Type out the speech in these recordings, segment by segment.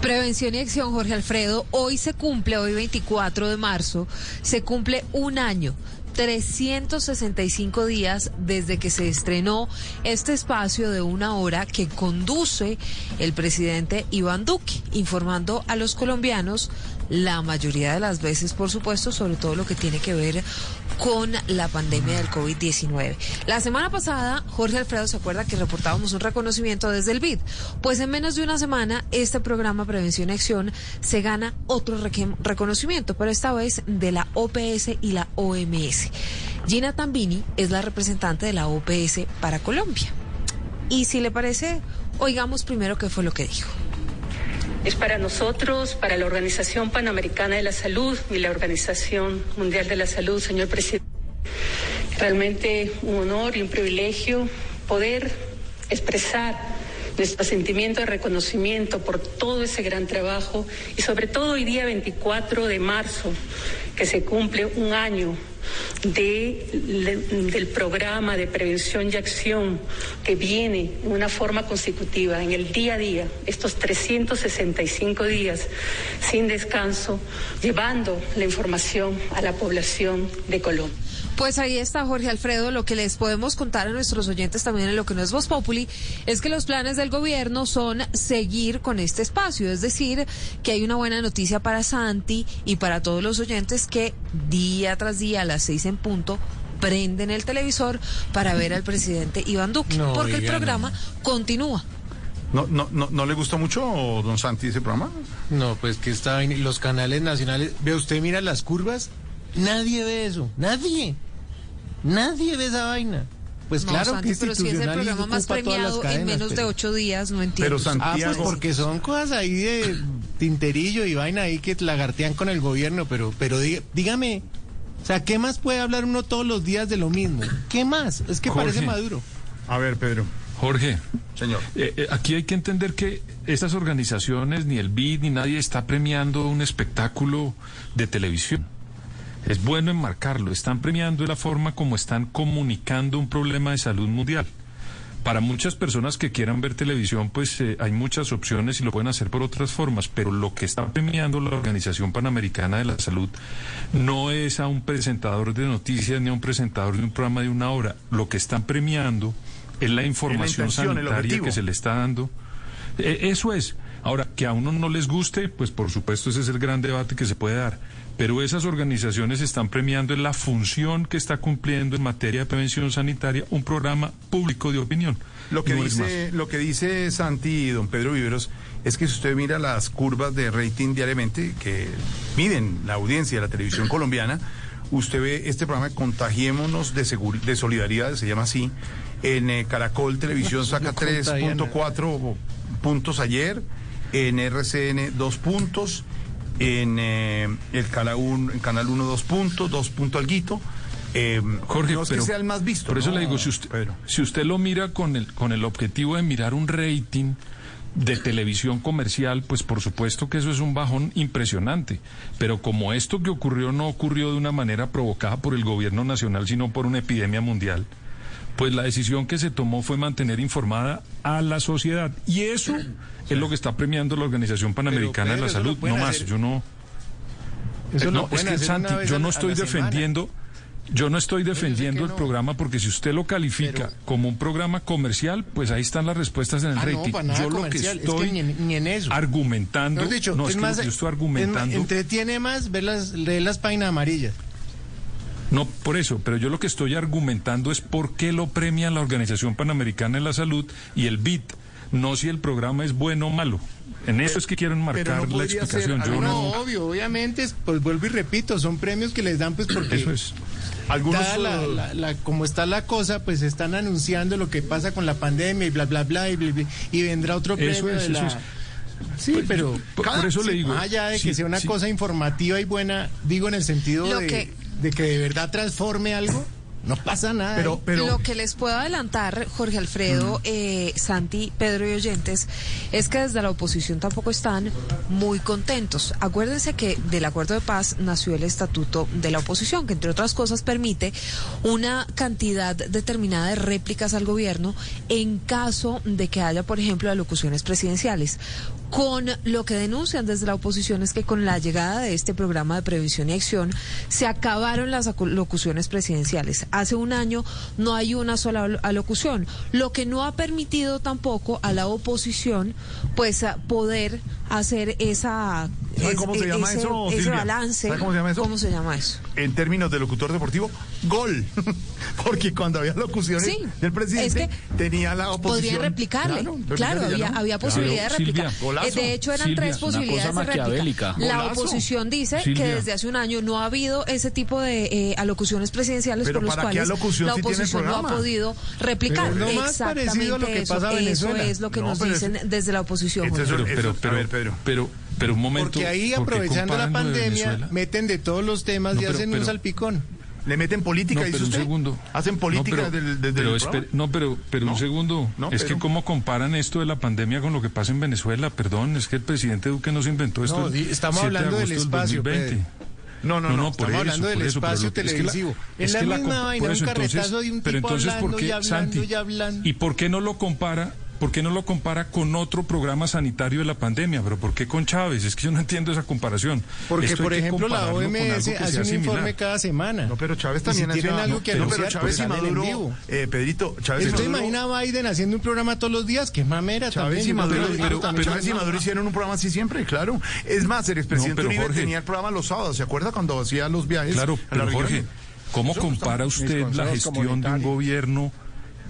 Prevención y acción, Jorge Alfredo. Hoy se cumple, hoy 24 de marzo, se cumple un año 365 días desde que se estrenó este espacio de una hora que conduce el presidente Iván Duque, informando a los colombianos la mayoría de las veces, por supuesto, sobre todo lo que tiene que ver con la pandemia del COVID-19. La semana pasada, Jorge Alfredo se acuerda que reportábamos un reconocimiento desde el BID. Pues en menos de una semana, este programa Prevención y Acción se gana otro reconocimiento, pero esta vez de la OPS y la OMS. Gina Tambini es la representante de la OPS para Colombia. Y si le parece, oigamos primero qué fue lo que dijo. Es para nosotros, para la Organización Panamericana de la Salud y la Organización Mundial de la Salud, señor presidente, realmente un honor y un privilegio poder expresar nuestro sentimiento de reconocimiento por todo ese gran trabajo y sobre todo hoy día 24 de marzo, que se cumple un año de, del programa de prevención y acción que viene en una forma consecutiva, en el día a día, estos 365 días sin descanso, llevando la información a la población de Colombia. Pues ahí está, Jorge Alfredo. Lo que les podemos contar a nuestros oyentes también en lo que no es Voz Populi es que los planes del gobierno son seguir con este espacio. Es decir, que hay una buena noticia para Santi y para todos los oyentes que día tras día a las seis en punto prenden el televisor para ver al presidente Iván Duque. porque el programa continúa. ¿No, no, no, ¿No le gusta mucho, don Santi, ese programa? No, pues que está en los canales nacionales. Ve usted, mira las curvas. Nadie ve eso. Nadie. Nadie ve esa vaina. Pues claro que pero si es el programa más premiado en menos de ocho días, no entiendo. Pero Santiago... Ah, pues porque son cosas ahí de tinterillo y vaina ahí que lagartean con el gobierno, pero, pero dígame, o sea, ¿qué más puede hablar uno todos los días de lo mismo? ¿Qué más? Es que parece maduro. A ver, Pedro. Jorge. Señor. Eh, eh, aquí hay que entender que estas organizaciones, ni el BID, ni nadie está premiando un espectáculo de televisión. Es bueno enmarcarlo. Están premiando la forma como están comunicando un problema de salud mundial. Para muchas personas que quieran ver televisión, pues eh, hay muchas opciones y lo pueden hacer por otras formas, pero lo que está premiando la Organización Panamericana de la Salud no es a un presentador de noticias ni a un presentador de un programa de una hora. Lo que están premiando es la información sanitaria que se le está dando. E, eso es. Ahora, que a uno no les guste, pues por supuesto ese es el gran debate que se puede dar pero esas organizaciones están premiando en la función que está cumpliendo en materia de prevención sanitaria un programa público de opinión. Lo que, dice, lo que dice Santi y don Pedro Viveros es que si usted mira las curvas de rating diariamente que miden la audiencia de la televisión colombiana, usted ve este programa Contagiémonos de, de Solidaridad, se llama así, en eh, Caracol Televisión saca 3.4 puntos ayer, en RCN 2 puntos en eh, el canal 1, canal uno, dos puntos, dos puntos alguito. Eh, Jorge, no es que sea el más visto. Por eso le digo, si usted, si usted lo mira con el, con el objetivo de mirar un rating de televisión comercial, pues por supuesto que eso es un bajón impresionante. Pero como esto que ocurrió no ocurrió de una manera provocada por el gobierno nacional, sino por una epidemia mundial, pues la decisión que se tomó fue mantener informada a la sociedad. Y eso es lo que está premiando la Organización Panamericana de la Salud. No, más, yo no... Eso no, es que Santi, yo no estoy defendiendo... Yo no estoy defendiendo el programa porque si usted lo califica como un programa comercial, pues ahí están las respuestas en el ah, rating. yo lo que estoy ni, en eso. argumentando, no, es, más, yo estoy argumentando. entretiene más ver las, leer las páginas amarillas. No, por eso, pero yo lo que estoy argumentando es por qué lo premia la Organización Panamericana de la Salud y el BIT, no si el programa es bueno o malo. En eso es que quiero enmarcar la explicación. yo no, obvio, obviamente, pues vuelvo y repito, son premios que les dan pues porque... Eso es. Algunos, la, como está la cosa, pues están anunciando lo que pasa con la pandemia y bla, bla, bla, y, vendrá otro premio de la... Sí, pues, pero por, eso le digo. allá de que sea una cosa informativa y buena, digo en el sentido de de que de verdad transforme algo, no pasa nada. Pero, pero... Lo que les puedo adelantar, Jorge Alfredo, eh, Santi, Pedro y oyentes, es que desde la oposición tampoco están muy contentos. Acuérdense que del acuerdo de paz nació el estatuto de la oposición, que entre otras cosas permite una cantidad determinada de réplicas al gobierno en caso de que haya, por ejemplo, alocuciones presidenciales con lo que denuncian desde la oposición es que con la llegada de este programa de prevención y acción se acabaron las alocuciones presidenciales. Hace un año no hay una sola alocución, lo que no ha permitido tampoco a la oposición pues poder hacer esa cómo se llama ese, eso? ese balance. ¿Sabe cómo se llama eso? ¿Cómo se llama eso? En términos de locutor deportivo, gol. Porque cuando había locuciones Sí, del presidente, es que tenía la oposición. Podrían replicarle. Claro, había, no. había posibilidad Claro, de. Silvia, golazo. Eh, de hecho, eran Silvia, tres posibilidades cosa de maquiavélica. La oposición dice que desde hace un año no ha habido ese tipo de eh, alocuciones presidenciales Pero por los ¿para qué cuales la si tiene el oposición no ha podido replicar. Pero lo más Exactamente parecido a lo que eso, eso es lo que No, nos dicen desde la oposición. Pero, pero, a pero, ver, Pedro. pero, pero un momento. Porque ahí ¿por qué aprovechando la pandemia meten de todos los temas No, y pero- hacen un pero- salpicón. Le meten política, No, dice pero un usted. segundo. Hacen política no, pero, desde pero el no, pero, pero No. un segundo. No, es pero- que cómo comparan esto de la pandemia con lo que pasa en Venezuela. Perdón, es que el presidente Duque no se inventó esto. No, estamos 7 de hablando del espacio, 2020. Pedro. No, no, No, no. no, por Estamos eso, hablando del eso, pero espacio que- es que la- televisivo. es Es la misma vaina, un carretazo de un pero tipo entonces, hablando ¿por qué, y hablando Santi, y hablando. ¿Y por qué no lo compara? ¿Por qué no lo compara con otro programa sanitario de la pandemia? ¿Pero por qué con Chávez? Es que yo no entiendo esa comparación. Porque, Esto por ejemplo, la OMS hace un similar. informe cada semana. No, pero Chávez también si tienen algo no, que pero, anunciar, pero Chávez pues y Maduro, eh, Pedrito, Chávez y ¿Usted Maduro, imagina a Biden haciendo un programa todos los días? ¡Qué mamera Chávez también! y Maduro, Pero- pero- también- Chávez y Maduro hicieron un programa así siempre, claro. Es más, el expresidente No, pero Uribe Jorge- tenía el programa los sábados, ¿se acuerda cuando hacía los viajes? Claro, a la pero? Jorge, ¿cómo Eso compara usted la gestión de un gobierno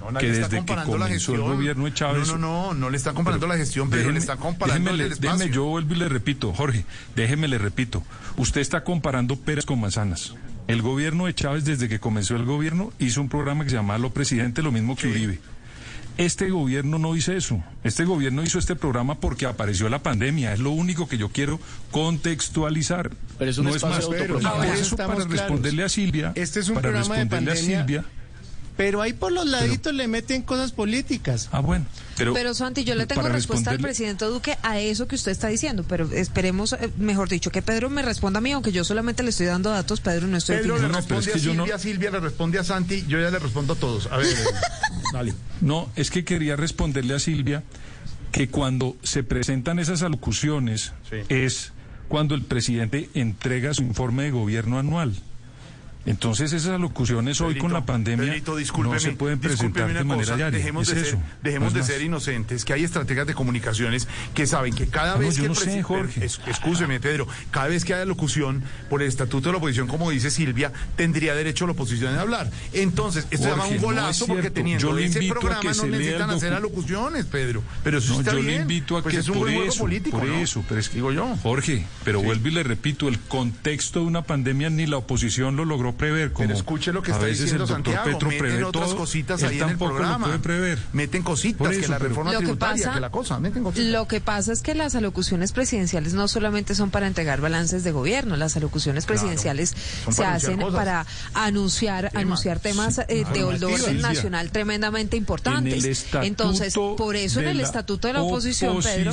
No, nadie que está desde que comenzó el gobierno de Chávez... No, no, no, no le están comparando la gestión, pero Déjeme- le están comparando déjeme, el espacio. déjeme, yo vuelvo y le repito, Jorge, déjeme le repito. Usted está comparando peras con manzanas. El gobierno de Chávez, desde que comenzó el gobierno, hizo un programa que se llamaba Lo Presidente, lo mismo que Uribe. Este gobierno no hizo eso. Este gobierno hizo este programa porque apareció la pandemia. Es lo único que yo quiero contextualizar. Pero es un no es más. de Pero Ahora eso, para claros. responderle a Silvia, Este es un para programa de responderle a pandemia. Silvia. Pero ahí por los laditos le meten cosas políticas. Ah, bueno. Pero, Pero Santi, yo le tengo respuesta al presidente Duque a eso que usted está diciendo, pero esperemos, eh, mejor dicho, que Pedro me responda a mí, aunque yo solamente le estoy dando datos, Pedro no estoy Pedro le opinando. No, es que a yo no- Silvia, Silvia le responde a Santi, yo ya le respondo a todos. A ver, eh, dale. No, es que quería responderle a Silvia que cuando se presentan esas alocuciones Sí. es cuando el presidente entrega su informe de gobierno anual. Entonces esas alocuciones hoy Pedrito, con la pandemia Pedrito, no se pueden presentar de manera cosa, diaria. Dejemos, es de, eso, ser, no dejemos de ser inocentes, que hay estrategas de comunicaciones que saben que cada no, vez yo que no sé, Jorge. es- Escúcheme, Pedro, cada vez que haya locución por el estatuto de la oposición, como dice Silvia, tendría derecho la oposición a hablar. Entonces, esto se llama un no golazo es porque teniendo Yo le ese invito a programa que no necesitan hacer alocuciones, Pedro. Pero eso No, está yo bien. le invito a Pues que es un por eso, político, por ¿no? eso, pero es que Digo yo. Jorge, pero vuelvo y le repito, el contexto de una pandemia ni la oposición lo logró prever. Como Pero escuche lo que a está veces diciendo el doctor Santiago, Petro meten otras todo, cositas ahí en el tampoco lo programa. puede prever. Meten cositas, Por que eso, la reforma Lo que tributaria, pasa- que la cosa, meten cositas. Lo que pasa es que las alocuciones presidenciales no solamente son para entregar balances de gobierno, las alocuciones Claro, presidenciales son se hacen cosas. para anunciar Temas. anunciar temas eh, de orden nacional tremendamente importantes. En Entonces, por eso en el estatuto de la oposición, Pedro,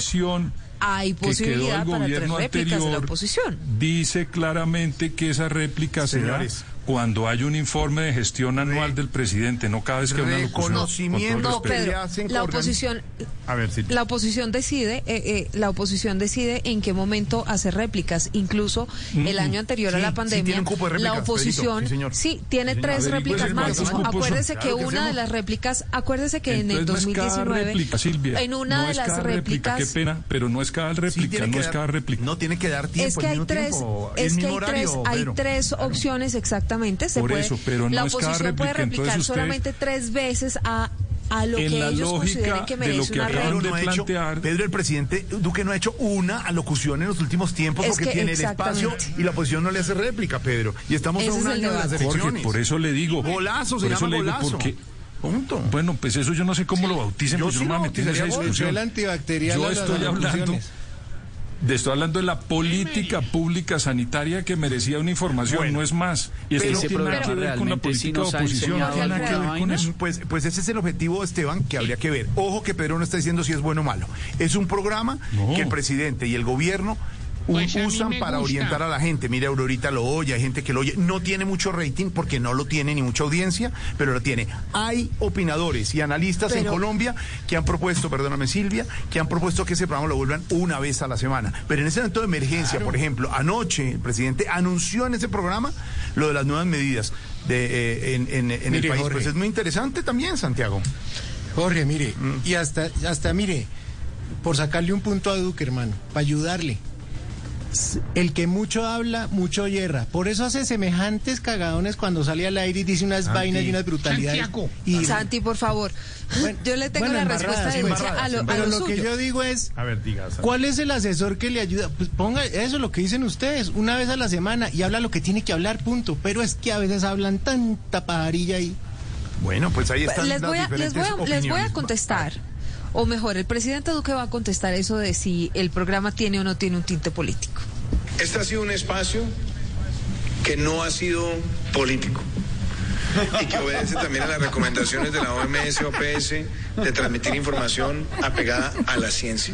hay que quedó posibilidad el para tres gobierno réplicas de la anterior oposición. dice claramente que esa réplica será. Cuando hay un informe de gestión anual del presidente, no cada vez que una locución. Reconocimiento. Hacen la oposición, A ver, Silvia. la oposición decide, eh, eh, la oposición decide en qué momento hacer réplicas. Incluso el año anterior a Sí, la sí pandemia, de réplicas, la oposición, Pedrito, sí, señor. sí, tiene Sí, tres A ver, ¿y réplicas máximo. Acuérdese que Claro que una de las réplicas, acuérdese que en el Entonces no es cada 2019, réplica, Silvia. en una no de es las réplicas, qué pena, pero no es cada Sí, réplica, no es dar- cada réplica. No tiene que dar tiempo. es que hay tres, tiempo, es que hay tres, hay tres opciones exactamente. Se Por puede, eso, pero no la es cada oposición puede réplica, entonces replicar usted- solamente tres veces a a lo En que la ellos consideren lógica que de lo merece que acaban de no ha hecho- plantear- Pedro, el presidente Duque no ha hecho una alocución en los últimos tiempos Es porque que tiene el espacio exactamente. y la oposición no le hace réplica, Pedro. Y estamos Ese a un año de las elecciones. Jorge, por eso le digo. Golazo, se por eso llama le digo, golazo. porque Punto. Bueno, pues eso yo no sé cómo lo bauticen, Yo pues yo sí no me voy a meter en esa discusión. Antibacterial Yo estoy hablando, estoy hablando de la política pública sanitaria que merecía una información, Bueno, no es más. Y esto no tiene nada que ver con la política de oposición, no tiene nada que ver con eso. Pues, pues ese es el objetivo, Esteban, que habría que ver. Ojo que Pedro no está diciendo si es bueno o malo. Es un programa No. que el presidente y el gobierno Pues usan para gusta. orientar a la gente. Mire, Aurorita lo oye, hay gente que lo oye. No tiene mucho rating porque no lo tiene ni mucha audiencia, pero lo tiene. Hay opinadores y analistas en Colombia que han propuesto, perdóname Silvia, que han propuesto que ese programa lo vuelvan una vez a la semana. Pero en ese momento de emergencia, por ejemplo, anoche el presidente anunció en ese programa lo de las nuevas medidas de, eh, en, en- en el país. Jorge. Pues es muy interesante también, Santiago. Jorge, mire, Mm. y hasta, hasta mire, por sacarle un punto a Duque, hermano, para ayudarle. El que mucho habla, mucho yerra. Por eso hace semejantes cagadones cuando sale al aire y dice unas vainas y unas brutalidades. Santiago. Y, Santi, por favor. Bueno, yo le tengo bueno, la respuesta de embarradas, a lo, a pero lo que yo digo es, A ver, diga. Santiago. ¿cuál es el asesor que le ayuda? Pues ponga eso, lo que dicen ustedes, una vez a la semana y habla lo que tiene que hablar, punto. Pero es que a veces hablan tanta pajarilla ahí. Bueno, pues ahí están les las voy, a, les, voy a, diferentes les voy a opiniones. contestar. O mejor, el presidente Duque va a contestar eso de si el programa tiene o no tiene un tinte político. Este ha sido un espacio que no ha sido político y que obedece también a las recomendaciones de la OMS OPS de transmitir información apegada a la ciencia.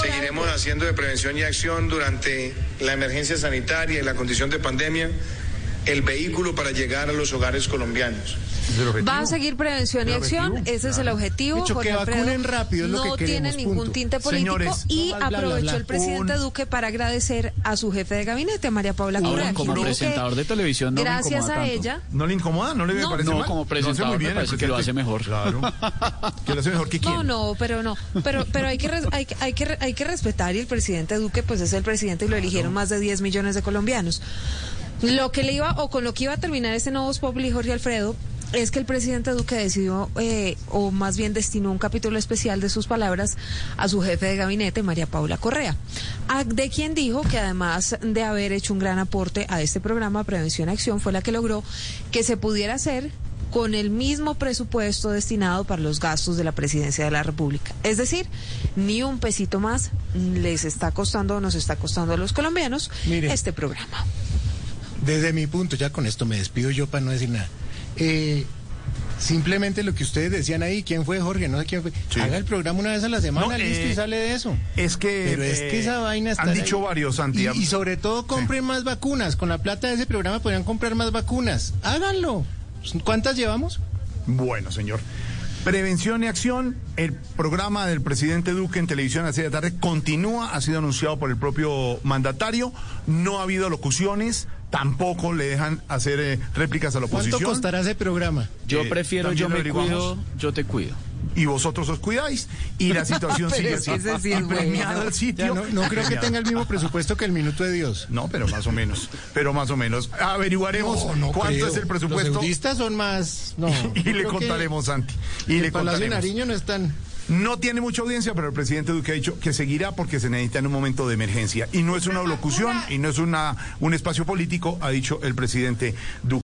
Seguiremos haciendo de prevención y acción durante la emergencia sanitaria y la condición de pandemia el vehículo para llegar a los hogares colombianos. Va a seguir prevención y ¿El acción, objetivo? ese es el objetivo. Dicho, Jorge que Alfredo vacunen rápido, es lo no que queremos, tiene ningún punto. tinte político Señores, y no más bla, bla, aprovechó bla. el presidente Un- Duque para agradecer a su jefe de gabinete, María Paula Ahora, Correa. como presentador de televisión no me Gracias a tanto. ella. ¿No le incomoda? ¿No le No. parece No, mal? como presentador muy me bien, parece que lo hace mejor. Claro. que lo hace mejor que quién. No, no, pero no. Pero, pero hay, que res- hay, que- hay, que, re- hay que respetar y el presidente Duque pues es el presidente y lo eligieron más de 10 millones de colombianos. Lo que le iba, o con lo que iba a terminar este nuevo Populi, Jorge Alfredo, es que el presidente Duque decidió, eh, o más bien destinó un capítulo especial de sus palabras a su jefe de gabinete, María Paula Correa, a- de quien dijo que además de haber hecho un gran aporte a este programa Prevención Acción, fue la que logró que se pudiera hacer con el mismo presupuesto destinado para los gastos de la presidencia de la República. Es decir, ni un pesito más les está costando o nos está costando a los colombianos Mire. este programa. Desde mi punto, ya con esto me despido yo para no decir nada. Eh, simplemente lo que ustedes decían ahí, ¿quién fue Jorge? No sé quién fue. Sí. Haga el programa una vez a la semana, No, listo, eh, y sale de eso. Es que. Pero es que eh, esa vaina está. Han dicho varios, Santi. Y, y sobre todo compren más vacunas. Con la plata de ese programa podrían comprar más vacunas. Háganlo. ¿Cuántas llevamos? Bueno, señor. Prevención y acción, el programa del presidente Duque en televisión a de tarde continúa, ha sido anunciado por el propio mandatario, no ha habido locuciones, tampoco le dejan hacer eh, réplicas a la ¿Cuánto oposición. costará ese programa? Yo Eh, prefiero yo me cuido, yo te cuido. Y vosotros os cuidáis y la situación sigue así. es Y premiado bueno. el sitio. Ya no, no creo que tenga el mismo presupuesto que el Minuto de Dios. No, pero más o menos, pero más o menos. Averiguaremos No, no cuánto creo. es el Los presupuesto eudistas son más. No, y le contaremos, Santi. Y el le Palacio de contaremos. Nariño no están. No tiene mucha audiencia, pero el presidente Duque ha dicho que seguirá porque se necesita en un momento de emergencia. Y no es una locución y no es una, un espacio político, ha dicho el presidente Duque.